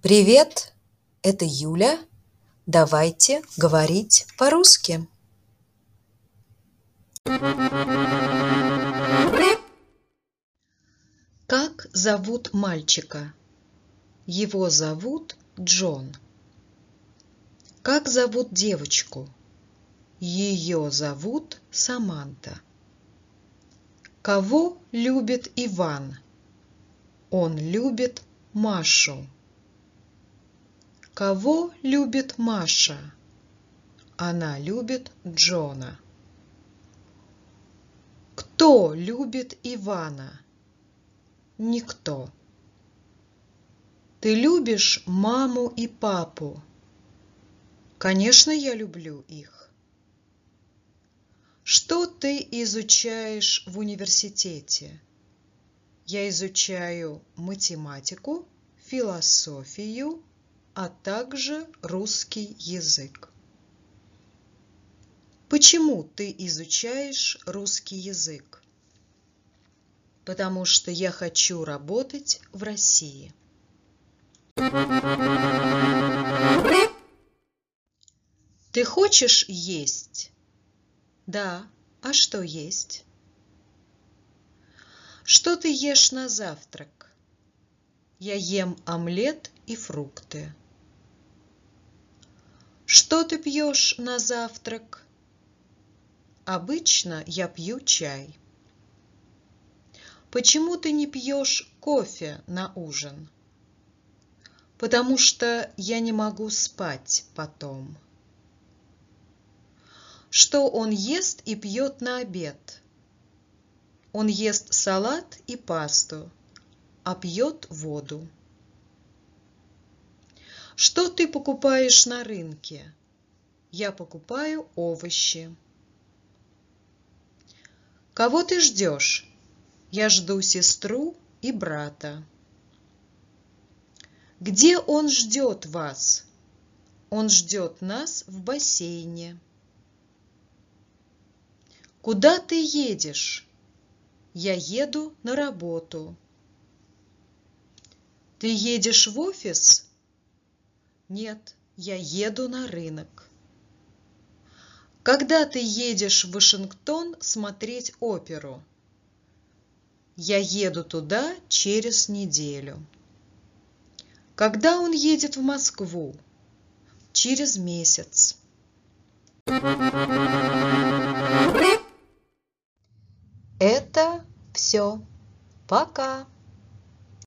Привет, это Юля. Давайте говорить по-русски. Как зовут мальчика? Его зовут Джон. Как зовут девочку? Ее зовут Саманта. Кого любит Иван? Он любит Машу. Кого любит Маша? Она любит Джона. Кто любит Ивана? Никто. Ты любишь маму и папу? Конечно, я люблю их. Что ты изучаешь в университете? Я изучаю математику, философию, а также русский язык. Почему ты изучаешь русский язык? Потому что я хочу работать в России. Ты хочешь есть? Да. А что есть? Что ты ешь на завтрак? Я ем омлет и фрукты. Что ты пьешь на завтрак? Обычно я пью чай. Почему ты не пьешь кофе на ужин? Потому что я не могу спать потом. Что он ест и пьет на обед? Он ест салат и пасту, а пьет воду. Что ты покупаешь на рынке? Я покупаю овощи. Кого ты ждешь? Я жду сестру и брата. Где он ждет вас? Он ждет нас в бассейне. Куда ты едешь? Я еду на работу. Ты едешь в офис? Нет, я еду на рынок. Когда ты едешь в Вашингтон смотреть оперу? Я еду туда через неделю. Когда он едет в Москву? Через месяц. Это все. Пока.